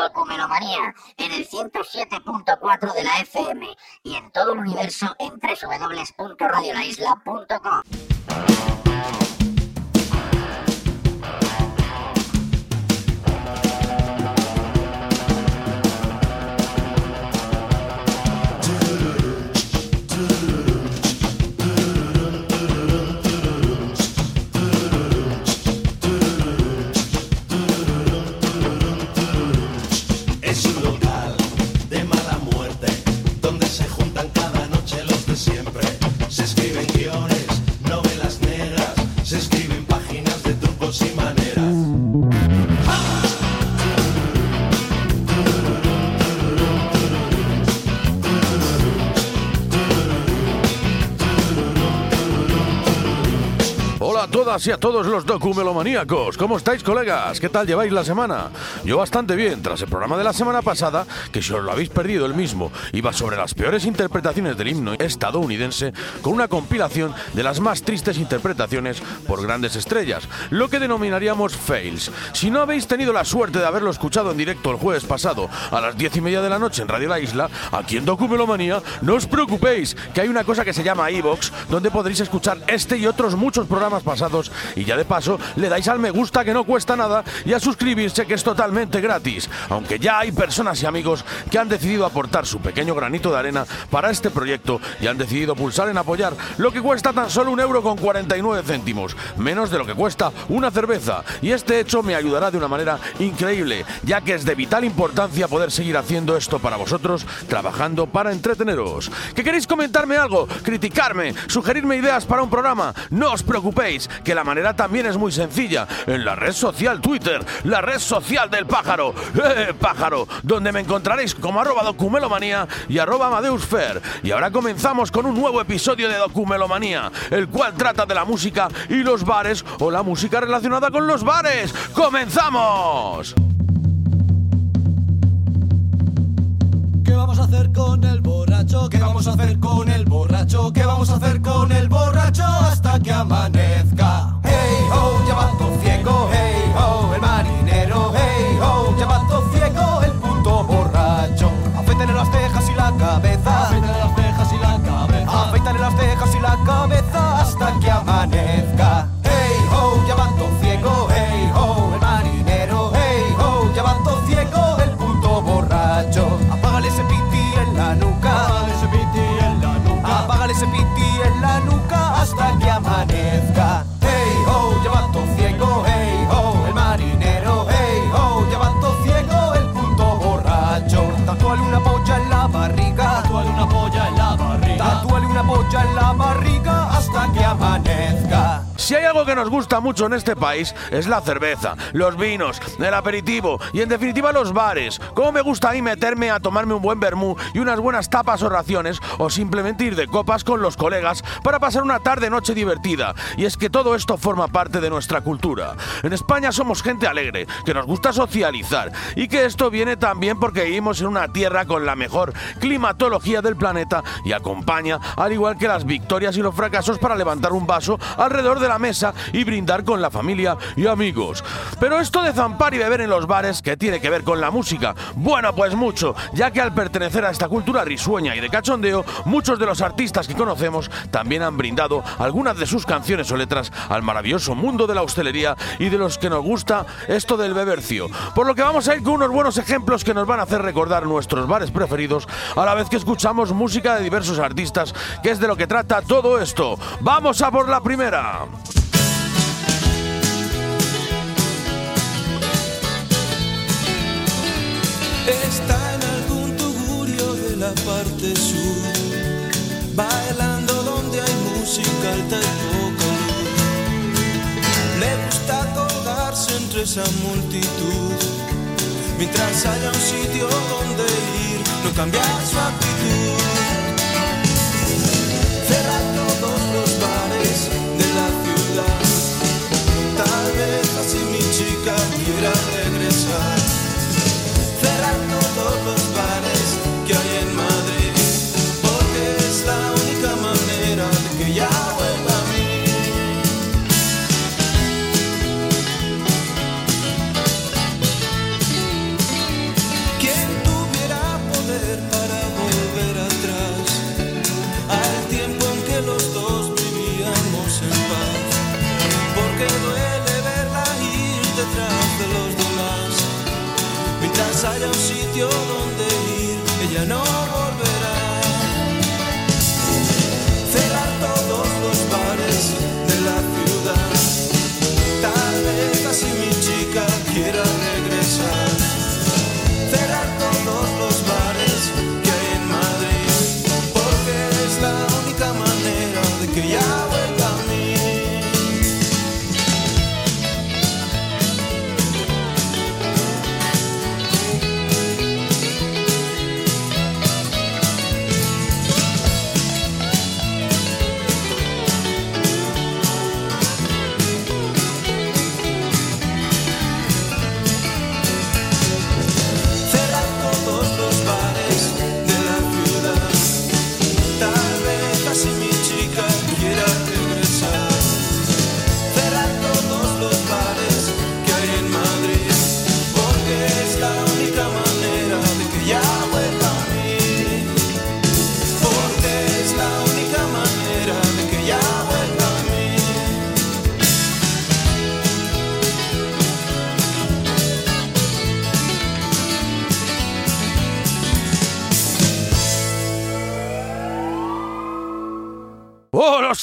Documelomanía en el 107.4 de la FM y en todo el universo en www.radiolaisla.com. y a todos los documelomaníacos. ¿Cómo estáis, colegas? ¿Qué tal lleváis la semana? Yo bastante bien, tras el programa de la semana pasada, que si os lo habéis perdido el mismo, iba sobre las peores interpretaciones del himno estadounidense, con una compilación de las más tristes interpretaciones por grandes estrellas, lo que denominaríamos fails. Si no habéis tenido la suerte de haberlo escuchado en directo el jueves pasado a las diez y media de la noche en Radio La Isla, aquí en Documelomanía, no os preocupéis, que hay una cosa que se llama iVox, donde podréis escuchar este y otros muchos programas pasados y ya de paso le dais al me gusta que no cuesta nada y a suscribirse que es totalmente gratis, aunque ya hay personas y amigos que han decidido aportar su pequeño granito de arena para este proyecto y han decidido pulsar en apoyar lo que cuesta tan solo un euro con 49 céntimos, menos de lo que cuesta una cerveza y este hecho me ayudará de una manera increíble, ya que es de vital importancia poder seguir haciendo esto para vosotros, trabajando para entreteneros. ¿Que queréis comentarme algo? ¿Criticarme? ¿Sugerirme ideas para un programa? No os preocupéis, la manera también es muy sencilla. En la red social Twitter, la red social del pájaro, ¡Eh, pájaro! Donde me encontraréis como arroba documelomanía y arroba amadeusfer. Y ahora comenzamos con un nuevo episodio de Documelomanía, el cual trata de la música y los bares o la música relacionada con los bares. ¡Comenzamos! Vamos a hacer con el borracho? ¿Qué vamos a hacer con el borracho? ¿Qué vamos a hacer con el borracho hasta que amanezca? Hey ho, llamando ciego, hey ho, el marinero, hey ho, llamando que nos gusta mucho en este país es la cerveza, los vinos, el aperitivo y en definitiva los bares. Como me gusta a mí meterme a tomarme un buen vermú y unas buenas tapas o raciones o simplemente ir de copas con los colegas para pasar una tarde noche divertida. Y es que todo esto forma parte de nuestra cultura. En España somos gente alegre, que nos gusta socializar y que esto viene también porque vivimos en una tierra con la mejor climatología del planeta y acompaña, al igual que las victorias y los fracasos, para levantar un vaso alrededor de la mesa y brindar con la familia y amigos. Pero esto de zampar y beber en los bares, ¿qué tiene que ver con la música? Bueno, pues mucho, ya que al pertenecer a esta cultura risueña y de cachondeo, muchos de los artistas que conocemos también han brindado algunas de sus canciones o letras al maravilloso mundo de la hostelería y de los que nos gusta esto del bebercio. Por lo que vamos a ir con unos buenos ejemplos que nos van a hacer recordar nuestros bares preferidos a la vez que escuchamos música de diversos artistas, que es de lo que trata todo esto. ¡Vamos a por la primera! Está en algún tugurio de la parte sur, bailando donde hay música alta y poca. Le gusta colgarse entre esa multitud, mientras haya un sitio donde ir, no cambiar su actitud. Cerrar todos los bares de la ciudad, tal vez así mi chica quiera regresar sitio donde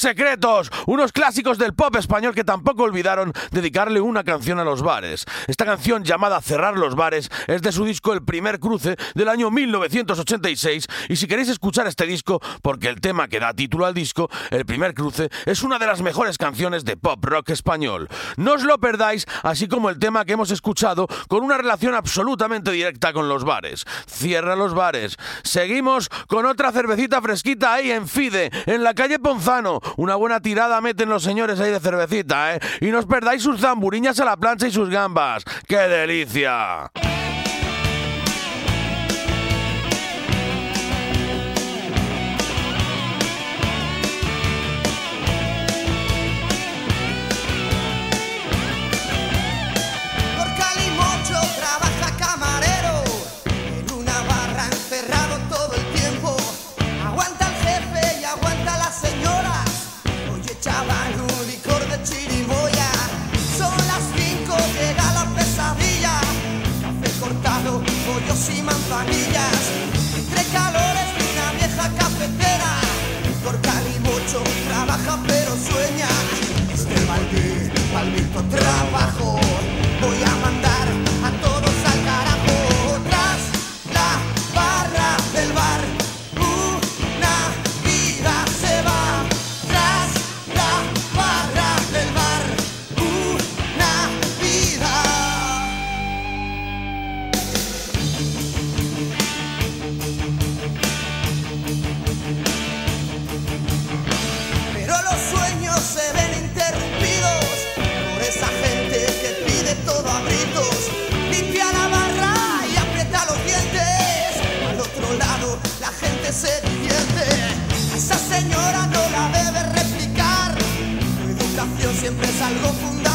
secretos! Unos clásicos del pop español que tampoco olvidaron dedicarle una canción a los bares. Esta canción llamada Cerrar los bares es de su disco El primer cruce del año 1986 y si queréis escuchar este disco, porque el tema que da título al disco, El primer cruce, es una de las mejores canciones de pop rock español. No os lo perdáis, así como el tema que hemos escuchado con una relación absolutamente directa con los bares. Cierra los bares. Seguimos con otra cervecita fresquita ahí en Fide, en la calle Ponzano. Una buena tirada meten los señores ahí de cervecita, ¿eh? Y no os perdáis sus zamburiñas a la plancha y sus gambas. ¡Qué delicia! Chaval, un licor de chirimoya. Son las cinco, llega la pesadilla. Café cortado, pollos y manzanillas. Entre calores de una vieja cafetera. Por Calimocho trabaja pero sueña. Este maldito, maldito trabajo. Voy a se divierte. Esa señora no la debe replicar. Su educación siempre es algo fundamental.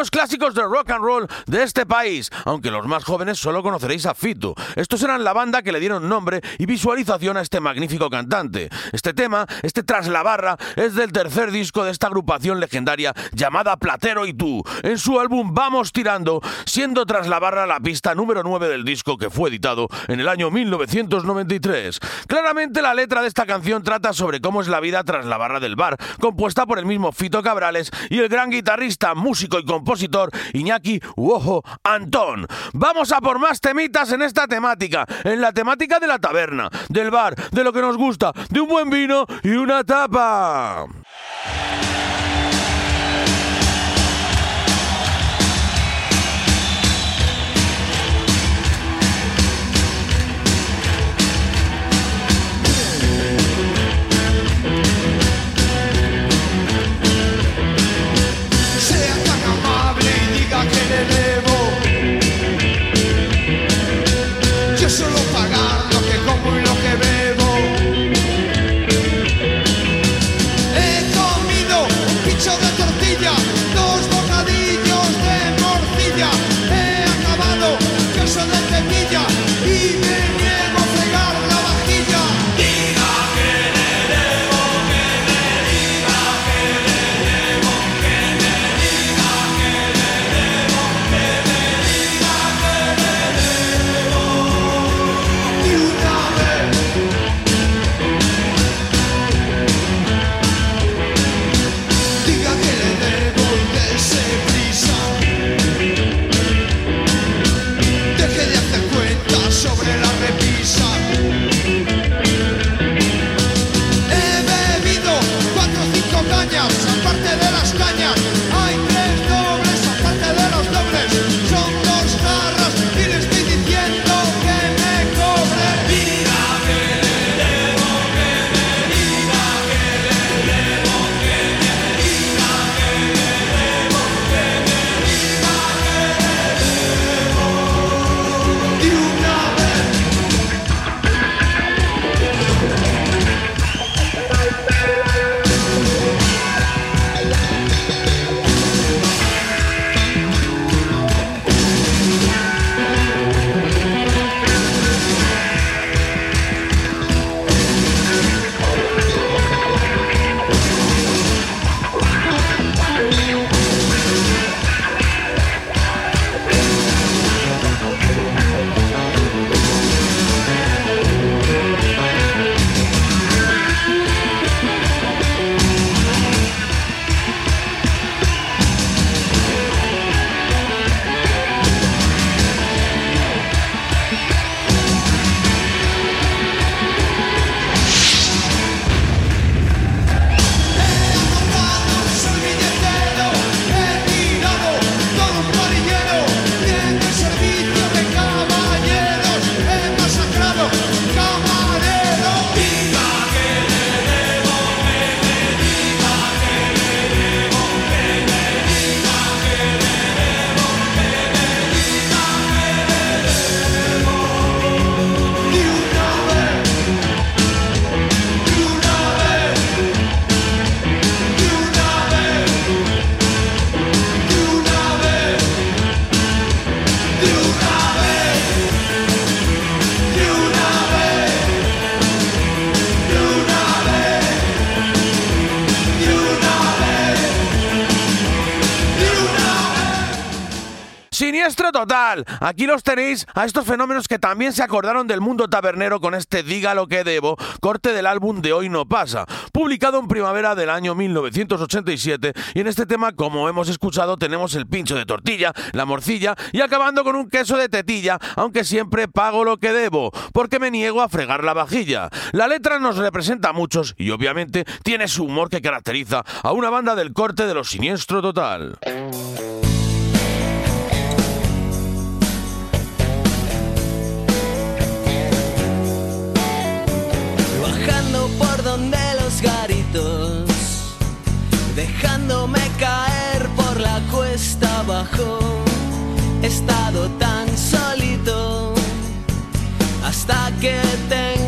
unos clásicos de rock and roll de este país, aunque los más jóvenes solo conoceréis a Fito. Estos eran la banda que le dieron nombre y visualización a este magnífico cantante. Este tema, este Tras la Barra, es del tercer disco de esta agrupación legendaria llamada Platero y tú. En su álbum Vamos Tirando, siendo Tras la Barra la pista número 9 del disco que fue editado en el año 1993. Claramente la letra de esta canción trata sobre cómo es la vida tras la barra del bar, compuesta por el mismo Fito Cabrales y el gran guitarrista, músico y compositor Iñaki Uojo Antón. Vamos a por más temitas en esta temática, en la temática de la taberna, del bar, de lo que nos gusta, de un buen vino y una tapa. Total. Aquí los tenéis a estos fenómenos que también se acordaron del mundo tabernero con este Diga lo que debo, corte del álbum de Hoy no pasa, publicado en primavera del año 1987. Y en este tema, como hemos escuchado, tenemos el pincho de tortilla, la morcilla y acabando con un queso de tetilla, aunque siempre pago lo que debo, porque me niego a fregar la vajilla. La letra nos representa a muchos y obviamente tiene su humor que caracteriza a una banda del corte de los Siniestro total. Dejándome caer por la cuesta abajo. He estado tan solito hasta que te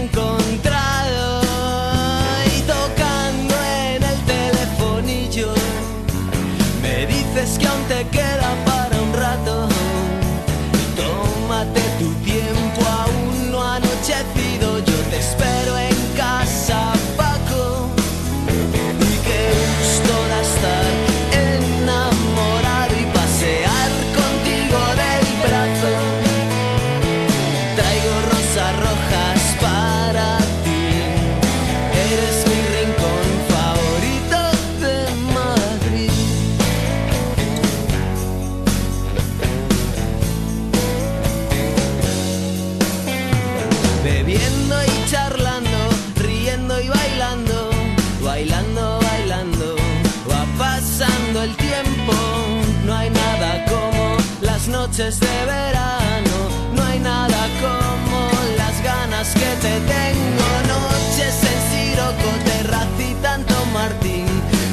noches de verano, no hay nada como las ganas que te tengo. Noches en Siroco, terracita en Don Martín.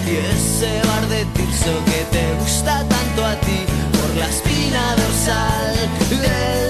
Y ese bar de Tirso que te gusta tanto a ti. Por la espina dorsal de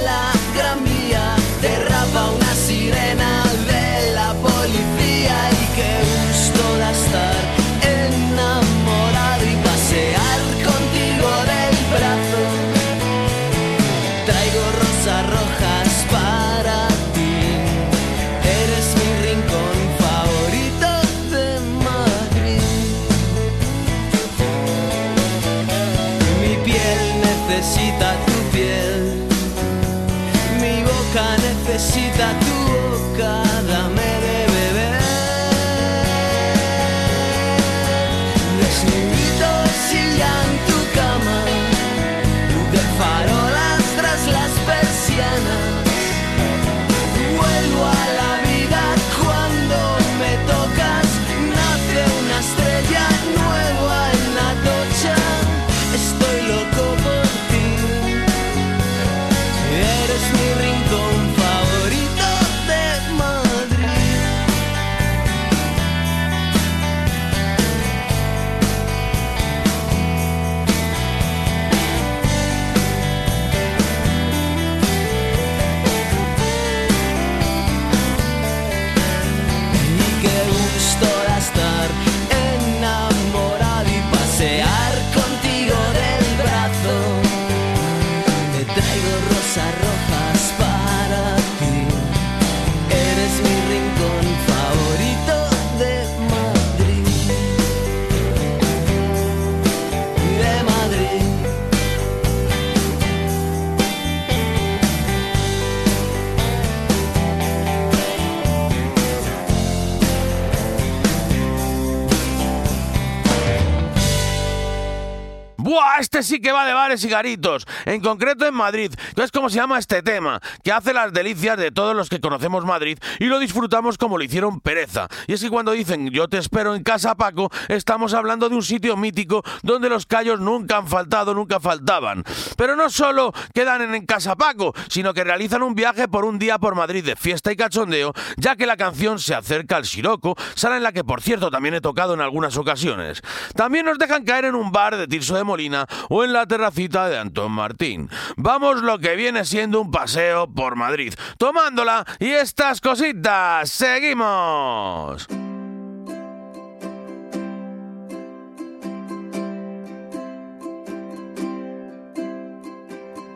que va de bares y garitos. En concreto en Madrid, que es como se llama este tema, que hace las delicias de todos los que conocemos Madrid y lo disfrutamos como lo hicieron Pereza. Y es que cuando dicen yo te espero en casa, Paco, estamos hablando de un sitio mítico donde los callos nunca han faltado, nunca faltaban. Pero no solo quedan en, en Casa Paco, sino que realizan un viaje por un día por Madrid de fiesta y cachondeo, ya que la canción se acerca al Siroco, sala en la que por cierto también he tocado en algunas ocasiones. También nos dejan caer en un bar de Tirso de Molina o en la de Antón Martín. Vamos lo que viene siendo un paseo por Madrid, tomándola y estas cositas. ¡Seguimos!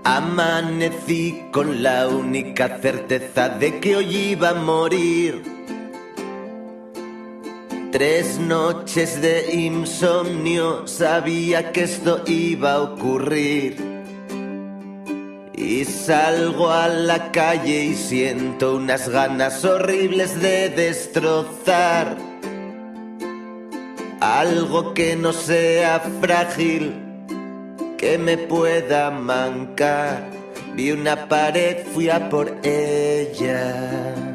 Amanecí con la única certeza de que hoy iba a morir. Tres noches de insomnio sabía que esto iba a ocurrir. Y salgo a la calle y siento unas ganas horribles de destrozar algo que no sea frágil que me pueda mancar. Vi una pared, fui a por ella.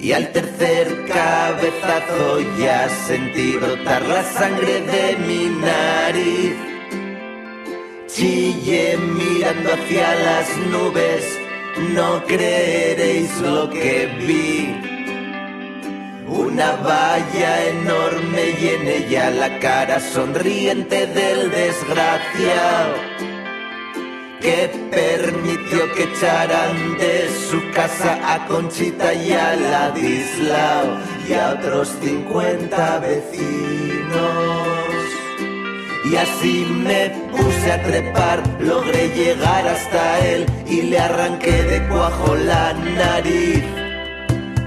Y al tercer cabezazo ya sentí brotar la sangre de mi nariz. Chillé mirando hacia las nubes, no creeréis lo que vi. Una valla enorme y en ella la cara sonriente del desgraciado que permitió que echaran de su casa a Conchita y a Ladislao y a otros 50 vecinos. Y así me puse a trepar, logré llegar hasta él y le arranqué de cuajo la nariz.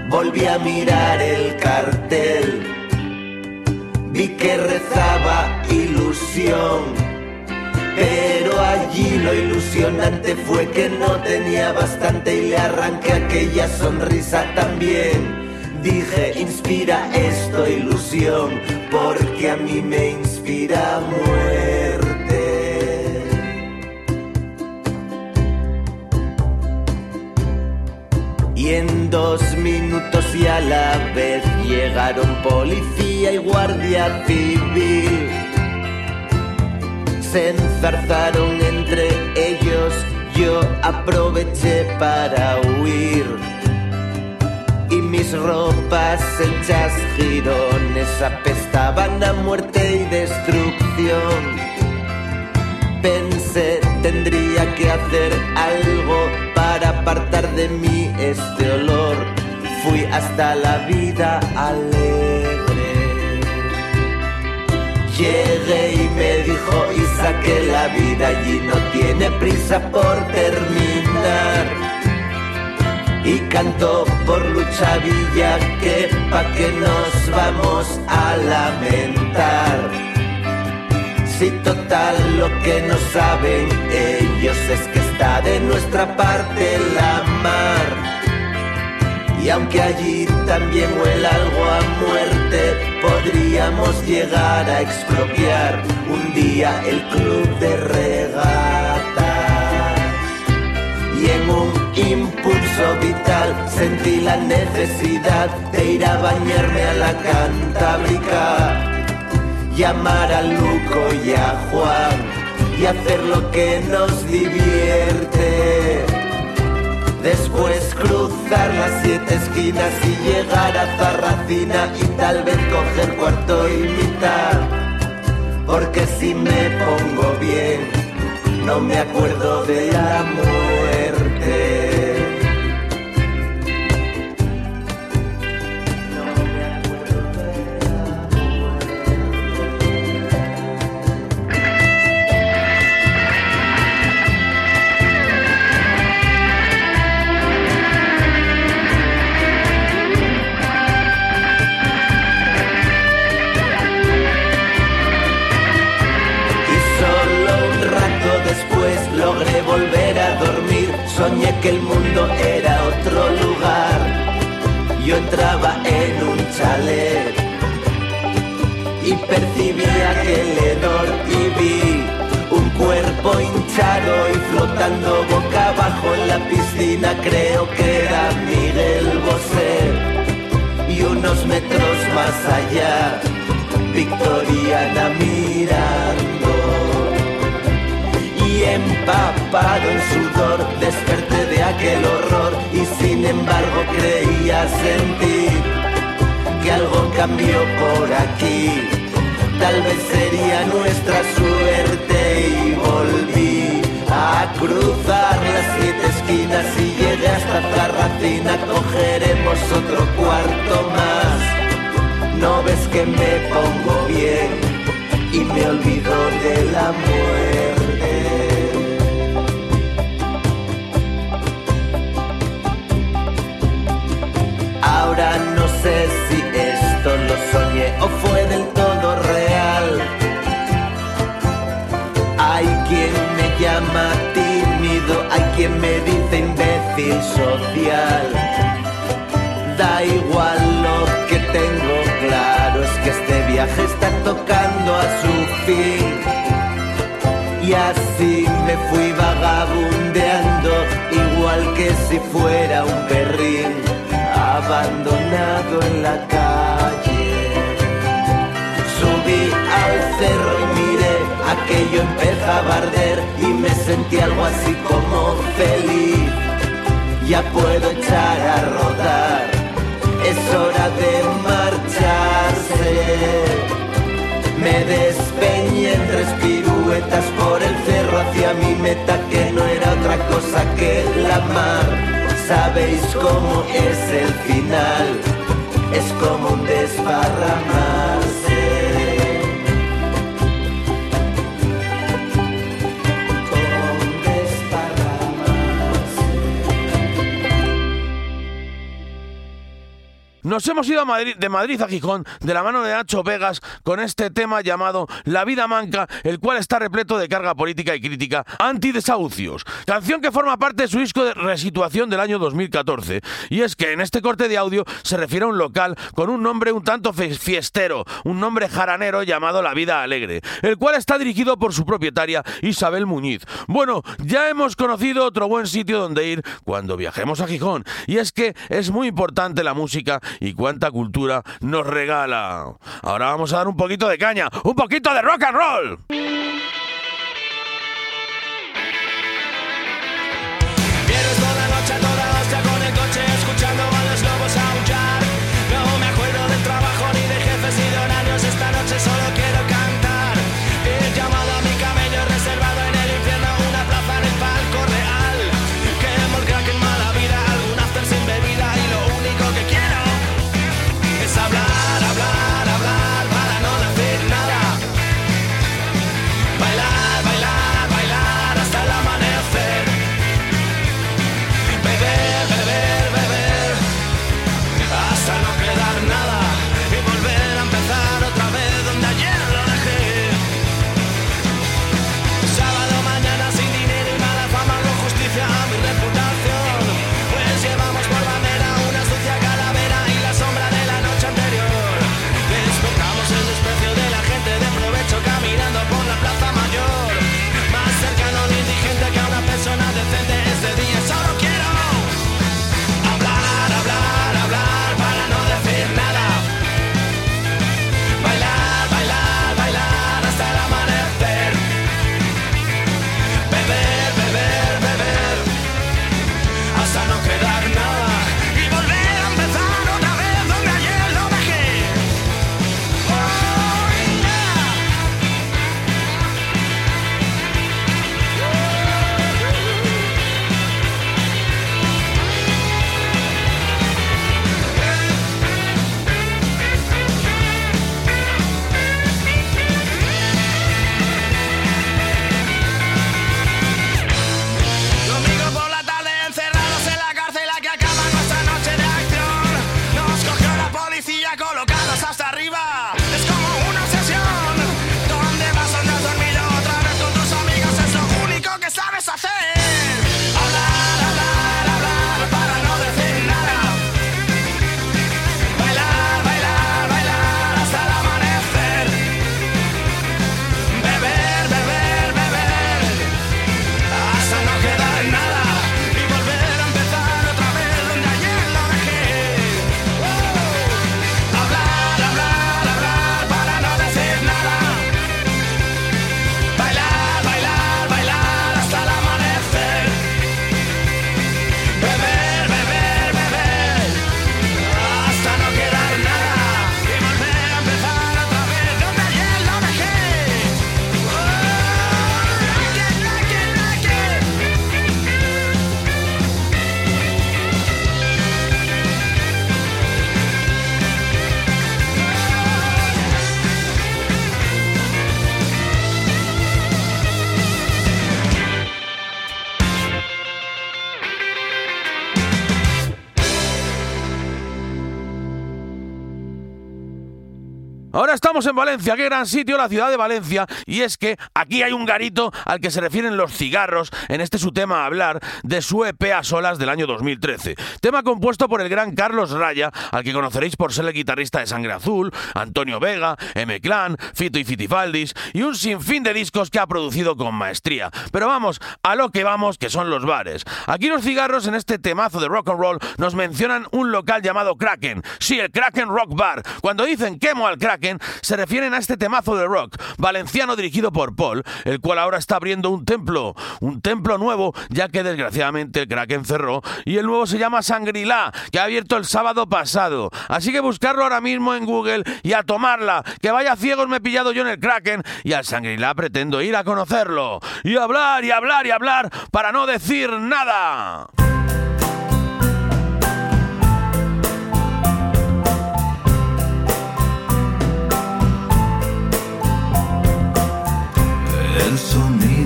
Volví a mirar el cartel, vi que rezaba ilusión. Pero allí lo ilusionante fue que no tenía bastante y le arranqué aquella sonrisa también. Dije, inspira esto ilusión, porque a mí me inspira muerte. Y en dos minutos y a la vez llegaron policía y guardia civil. Se enzarzaron entre ellos, yo aproveché para huir y mis ropas hechas girones apestaban a muerte y destrucción. Pensé, tendría que hacer algo para apartar de mí este olor. Fui hasta la vida alegre. Llegué y me dijo, y saqué la vida allí, no tiene prisa por terminar y cantó por Lucha Villa que pa' que nos vamos a lamentar. Si total lo que no saben ellos es que está de nuestra parte la mar. Y aunque allí también huele algo a muerte, podríamos llegar a expropiar un día el club de regatas. Y en un impulso vital sentí la necesidad de ir a bañarme a la Cantábrica, llamar a Luco y a Juan y hacer lo que nos divierte. Después cruzar las siete esquinas y llegar a Zarracina y tal vez coger cuarto y mitad. Porque si me pongo bien, no me acuerdo de la me pongo bien y me olvido de la muerte. Ahora no sé si esto lo soñé o fue del todo real. Hay quien me llama tímido, hay quien me dice imbécil social. Da igual viaje está tocando a su fin. Y así me fui vagabundeando, igual que si fuera un perrín abandonado en la calle. Subí al cerro y miré, aquello empezaba a arder y me sentí algo así como feliz. Ya puedo echar a rodar, es hora de Me despeñé en tres piruetas por el cerro hacia mi meta que no era otra cosa que la mar sabéis cómo es el final, es como un desparramarse. Nos hemos ido de Madrid a Gijón de la mano de Nacho Vegas con este tema llamado La vida manca, el cual está repleto de carga política y crítica anti-desahucios. Canción que forma parte de su disco de resituación del año 2014. Y es que en este corte de audio se refiere a un local con un nombre un tanto fiestero, un nombre jaranero llamado La Vida Alegre, el cual está dirigido por su propietaria Isabel Muñiz. Bueno, ya hemos conocido otro buen sitio donde ir cuando viajemos a Gijón, y es que es muy importante la música y cuánta cultura nos regala. Ahora vamos a dar un poquito de caña, un poquito de rock and roll. Estamos en Valencia, qué gran sitio la ciudad de Valencia. Y es que aquí hay un garito al que se refieren los cigarros en este su tema hablar de su EP a solas del año 2013. Tema compuesto por el gran Carlos Raya, al que conoceréis por ser el guitarrista de Sangre Azul, Antonio Vega, M. Clan, Fito y Fitifaldis y un sinfín de discos que ha producido con maestría. Pero vamos, a lo que vamos, que son los bares. Aquí los cigarros en este temazo de rock and roll nos mencionan un local llamado Kraken. Sí, el Kraken Rock Bar. Cuando dicen quemo al Kraken, se refieren a este temazo de rock valenciano dirigido por Paul, el cual ahora está abriendo un templo, un templo nuevo, ya que desgraciadamente el Kraken cerró y el nuevo se llama Sangrilá, que ha abierto el sábado pasado. Así que buscarlo ahora mismo en Google y a tomarla, que vaya ciegos me he pillado yo en el Kraken y al Sangrilá pretendo ir a conocerlo y hablar y hablar y hablar para no decir nada. El sonido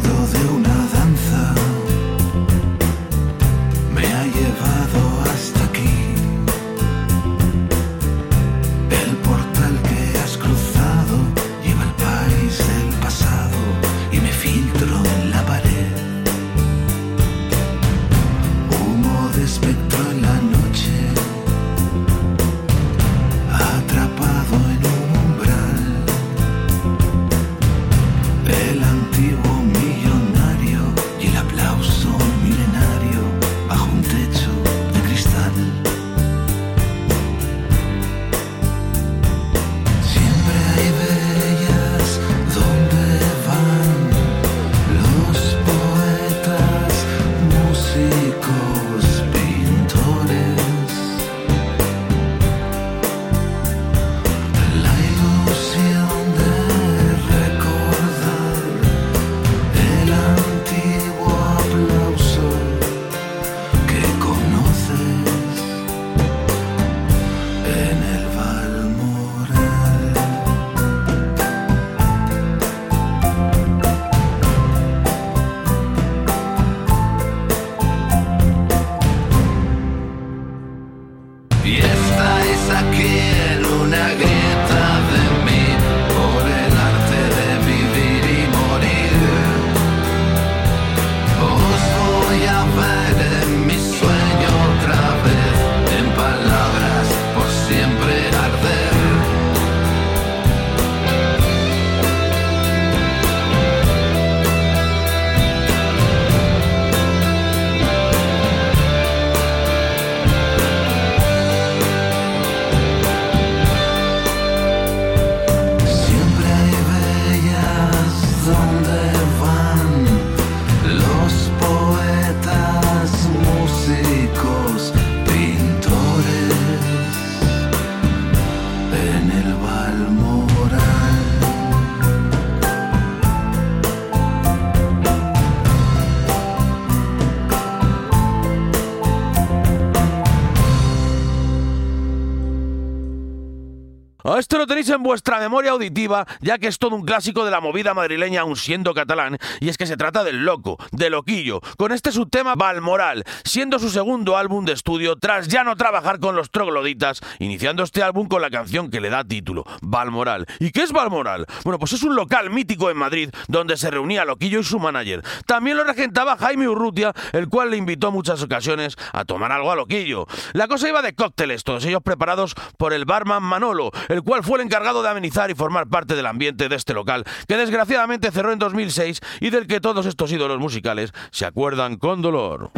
A este lo tenéis en vuestra memoria auditiva, ya que es todo un clásico de la movida madrileña aun siendo catalán, y es que se trata del loco, de loquillo, con este subtema Balmoral, siendo su segundo álbum de estudio tras ya no trabajar con los trogloditas, iniciando este álbum con la canción que le da título, Balmoral. ¿Y qué es Balmoral? Bueno, pues es un local mítico en Madrid donde se reunía Loquillo y su manager. También lo regentaba Jaime Urrutia, el cual le invitó muchas ocasiones a tomar algo a Loquillo. La cosa iba de cócteles, todos ellos preparados por el barman Manolo, el cual fue el encargado de amenizar y formar parte del ambiente de este local, que desgraciadamente cerró en 2006 y del que todos estos ídolos musicales se acuerdan con dolor.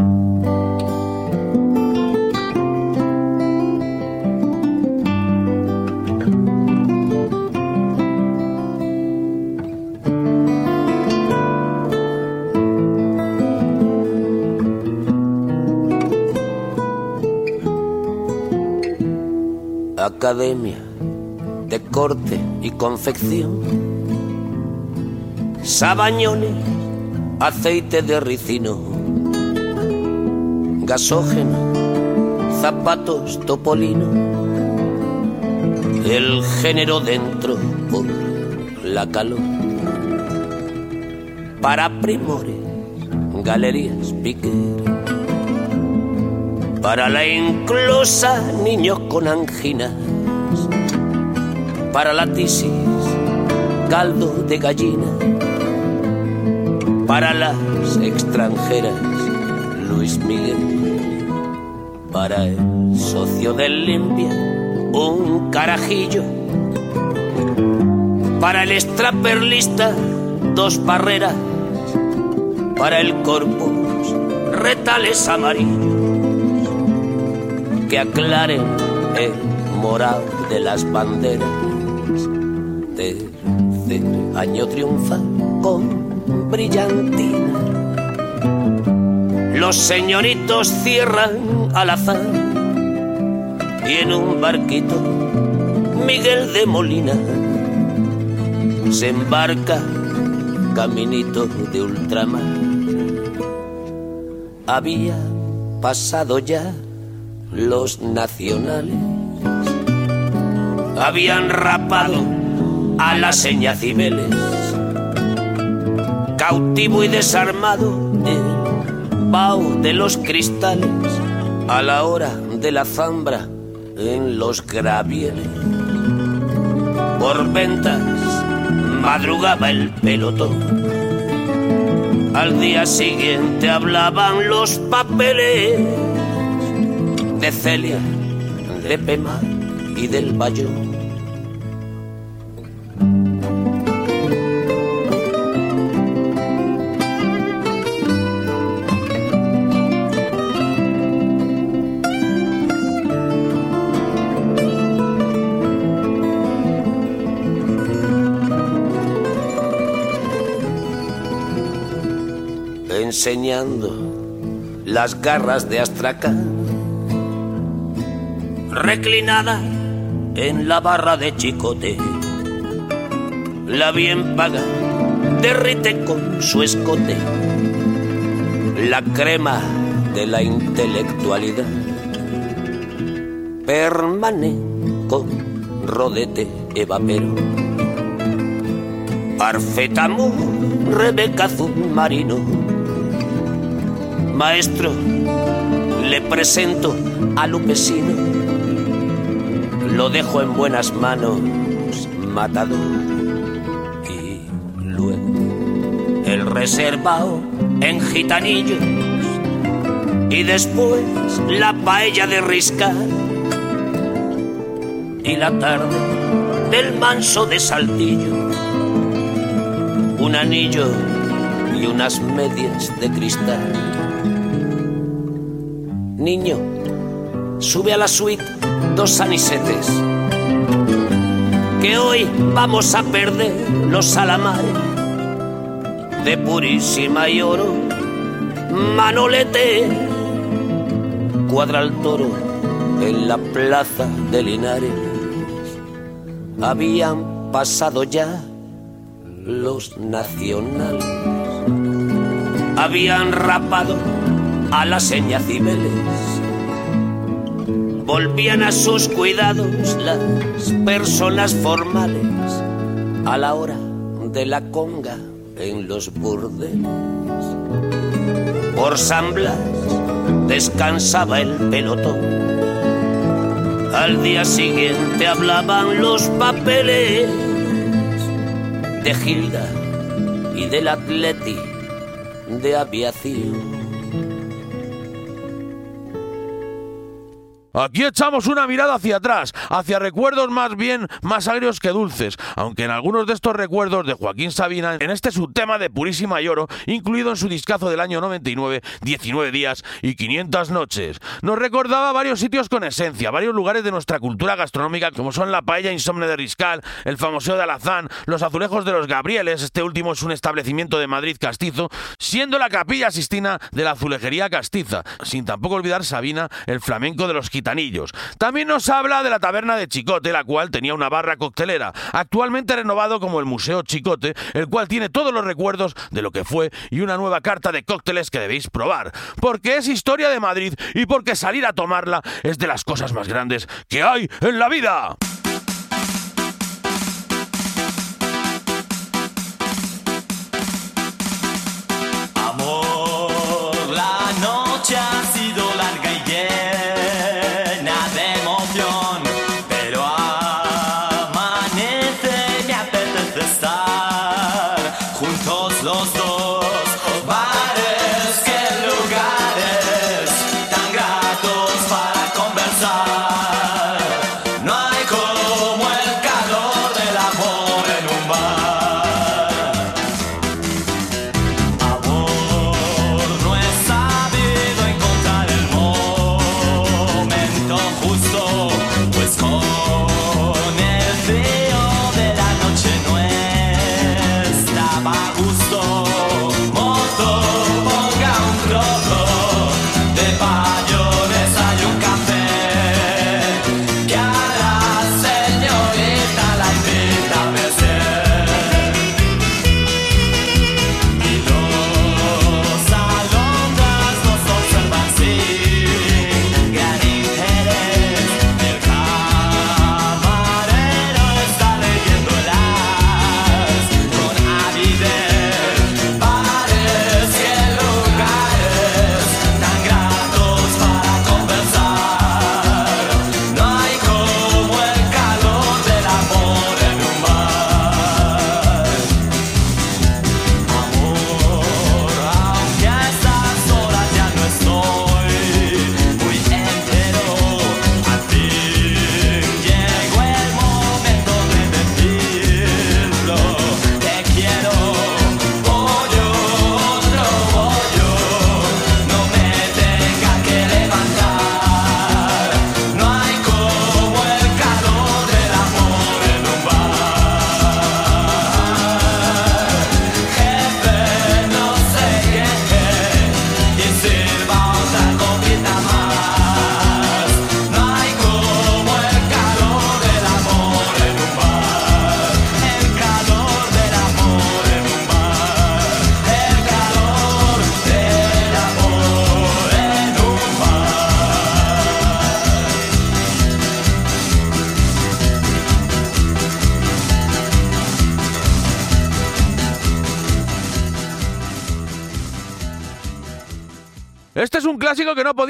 Academia de Corte y Confección, sabañones, aceite de ricino, gasógeno, zapatos topolino, el género dentro por la calor, para primores, galerías piquer para la inclusa niños con anginas, para la tisis, caldo de gallina, para las extranjeras, Luis Miguel, para el socio del limpia, un carajillo, para el extraperlista, dos barreras, para el corpus, retales amarillos que aclaren el moral de las banderas. Tercer año triunfa con brillantina. Los señoritos cierran al azar y en un barquito Miguel de Molina se embarca caminito de ultramar. Había pasado ya los nacionales habían rapado a la seña Cibeles, cautivo y desarmado el vaho de los cristales a la hora de la zambra en los gravieles. Por ventas madrugaba el pelotón. Al día siguiente hablaban los papeles de Celia, de Pema y del Bayón. Enseñando las garras de Astracán reclinada en la barra de chicote. La bien paga derrite con su escote la crema de la intelectualidad. Permane con rodete evapero. Parfetamu, Rebeca Marino. Maestro, le presento a Lupesino lo dejo en buenas manos, matador. Y luego el reservado en gitanillos. Y después la paella de riscar. Y la tarde del manso de saltillo. Un anillo y unas medias de cristal. Niño, sube a la suite dos anisetes. Que hoy vamos a perder los salamares de purísima y oro. Manolete cuadra el toro en la plaza de Linares. Habían pasado ya los nacionales. Habían rapado a la seña Cibeles volvían a sus cuidados las personas formales a la hora de la conga en los burdeles. Por San Blas descansaba el pelotón. Al día siguiente hablaban los papeles de Gilda y del Atleti de aviación. Aquí echamos una mirada hacia atrás, hacia recuerdos más bien más agrios que dulces, aunque en algunos de estos recuerdos de Joaquín Sabina, en este subtema de Purísima Lloro, incluido en su discazo del año 99, 19 días y 500 noches, nos recordaba varios sitios con esencia, varios lugares de nuestra cultura gastronómica, como son la paella insomne de Riscal, el famoso de Alazán, los azulejos de los Gabrieles, este último es un establecimiento de Madrid castizo, siendo la capilla sistina de la azulejería castiza, sin tampoco olvidar Sabina, el flamenco de los También nos habla de la taberna de Chicote, la cual tenía una barra coctelera, actualmente renovado como el Museo Chicote, el cual tiene todos los recuerdos de lo que fue y una nueva carta de cócteles que debéis probar, porque es historia de Madrid y porque salir a tomarla es de las cosas más grandes que hay en la vida.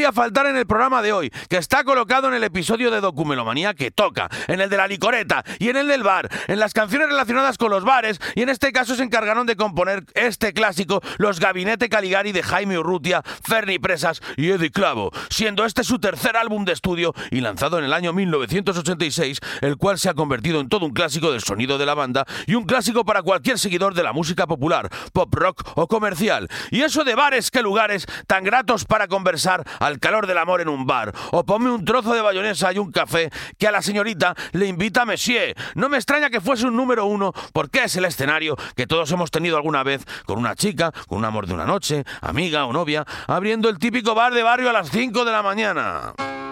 Podía faltar en el programa de hoy, que está colocado en el episodio de Documelomanía que toca, en el de la licoreta y en el del bar, en las canciones relacionadas con los bares, y en este caso se encargaron de componer este clásico los Gabinete Caligari de Jaime Urrutia, Ferni Presas y Eddie Clavo, siendo este su tercer álbum de estudio y lanzado en el año 1986, el cual se ha convertido en todo un clásico del sonido de la banda y un clásico para cualquier seguidor de la música popular, pop rock o comercial. Y eso de bares que lugares tan gratos para conversar al calor del amor en un bar, o ponme un trozo de bayonesa y un café que a la señorita le invita a Messier. No me extraña que fuese un número uno, porque es el escenario que todos hemos tenido alguna vez con una chica, con un amor de una noche, amiga o novia, abriendo el típico bar de barrio a las 5 de la mañana.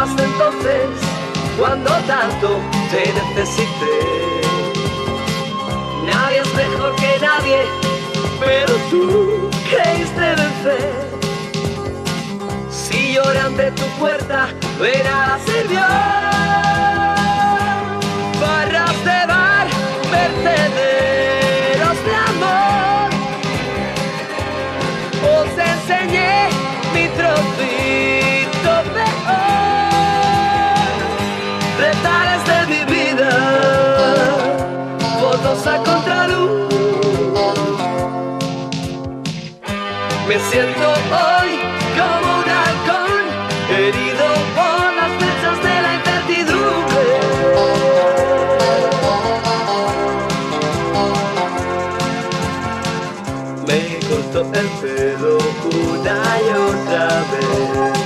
¿Dónde estabas entonces cuando tanto te necesité. Nadie es mejor que nadie, pero tú creíste vencer. Si lloré ante tu puerta, de nada sirvió. El pelo una y otra vez.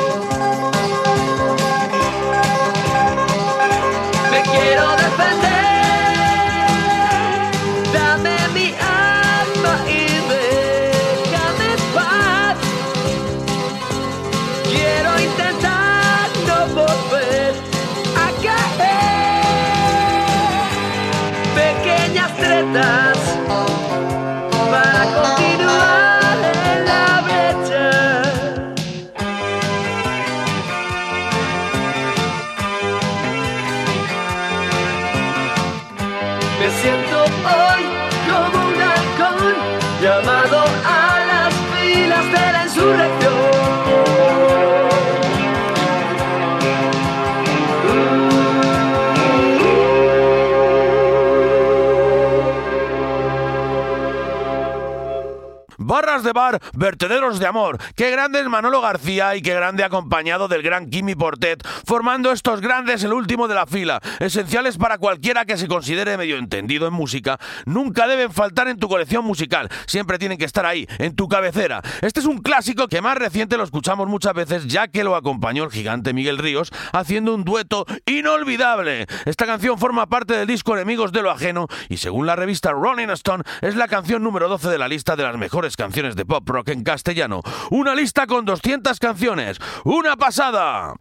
De bar, vertederos de amor. Qué grande es Manolo García y qué grande acompañado del gran Kimi Portet, formando estos grandes el último de la fila, esenciales para cualquiera que se considere medio entendido en música. Nunca deben faltar en tu colección musical, siempre tienen que estar ahí, en tu cabecera. Este es un clásico que más reciente lo escuchamos muchas veces, ya que lo acompañó el gigante Miguel Ríos haciendo un dueto inolvidable. Esta canción forma parte del disco Enemigos de lo Ajeno y según la revista Rolling Stone es la canción número 12 de la lista de las mejores canciones de pop rock en castellano. Una lista con 200 canciones. ¡Una pasada!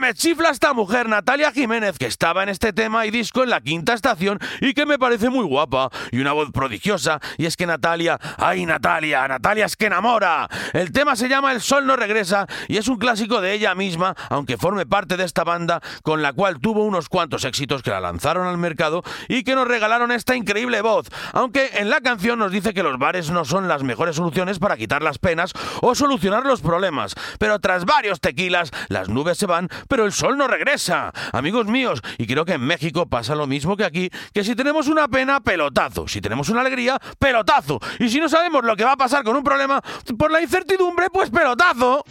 Me chifla esta mujer, Natalia Jiménez, que estaba en este tema y disco en la quinta estación y que me parece muy guapa y una voz prodigiosa. Y es que Natalia, ¡ay Natalia! Natalia es que enamora. El tema se llama El Sol no regresa y es un clásico de ella misma, aunque forme parte de esta banda con la cual tuvo unos cuantos éxitos que la lanzaron al mercado y que nos regalaron esta increíble voz. Aunque en la canción nos dice que los bares no son las mejores soluciones para quitar las penas o solucionar los problemas. Pero tras varios tequilas, las nubes se van, pero el sol no regresa. Amigos míos, y creo que en México pasa lo mismo que aquí, que si tenemos una pena, pelotazo. Si tenemos una alegría, pelotazo. Y si no sabemos lo que va a pasar con un problema, por la incertidumbre, pues pelotazo.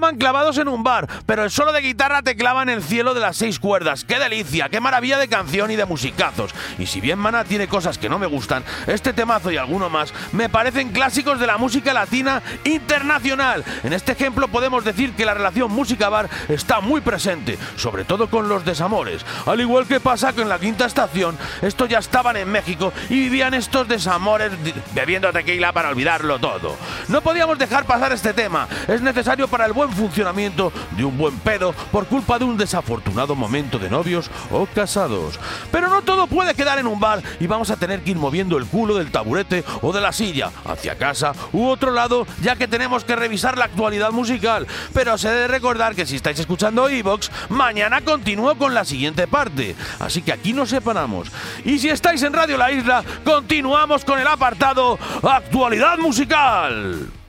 No sé si estaban clavados en un bar, pero el solo de guitarra te clava en el cielo de las seis cuerdas. ¡Qué delicia! ¡Qué maravilla de canción y de musicazos! Y si bien Maná tiene cosas que no me gustan, este temazo y alguno más me parecen clásicos de la música latina internacional. En este ejemplo podemos decir que la relación música-bar está muy presente, sobre todo con los desamores. Al igual que pasa con la quinta estación, estos ya estaban en México y vivían estos desamores bebiendo tequila para olvidarlo todo. No podíamos dejar pasar este tema. Es necesario para el buen de un buen pedo por culpa de un desafortunado momento de novios o casados. Pero no todo puede quedar en un bar y vamos a tener que ir moviendo el culo del taburete o de la silla hacia casa u otro lado, ya que tenemos que revisar la actualidad musical. Pero se debe recordar que si estáis escuchando Evox, mañana continúo con la siguiente parte. Así que aquí nos separamos. Y si estáis en Radio La Isla, continuamos con el apartado Actualidad Musical.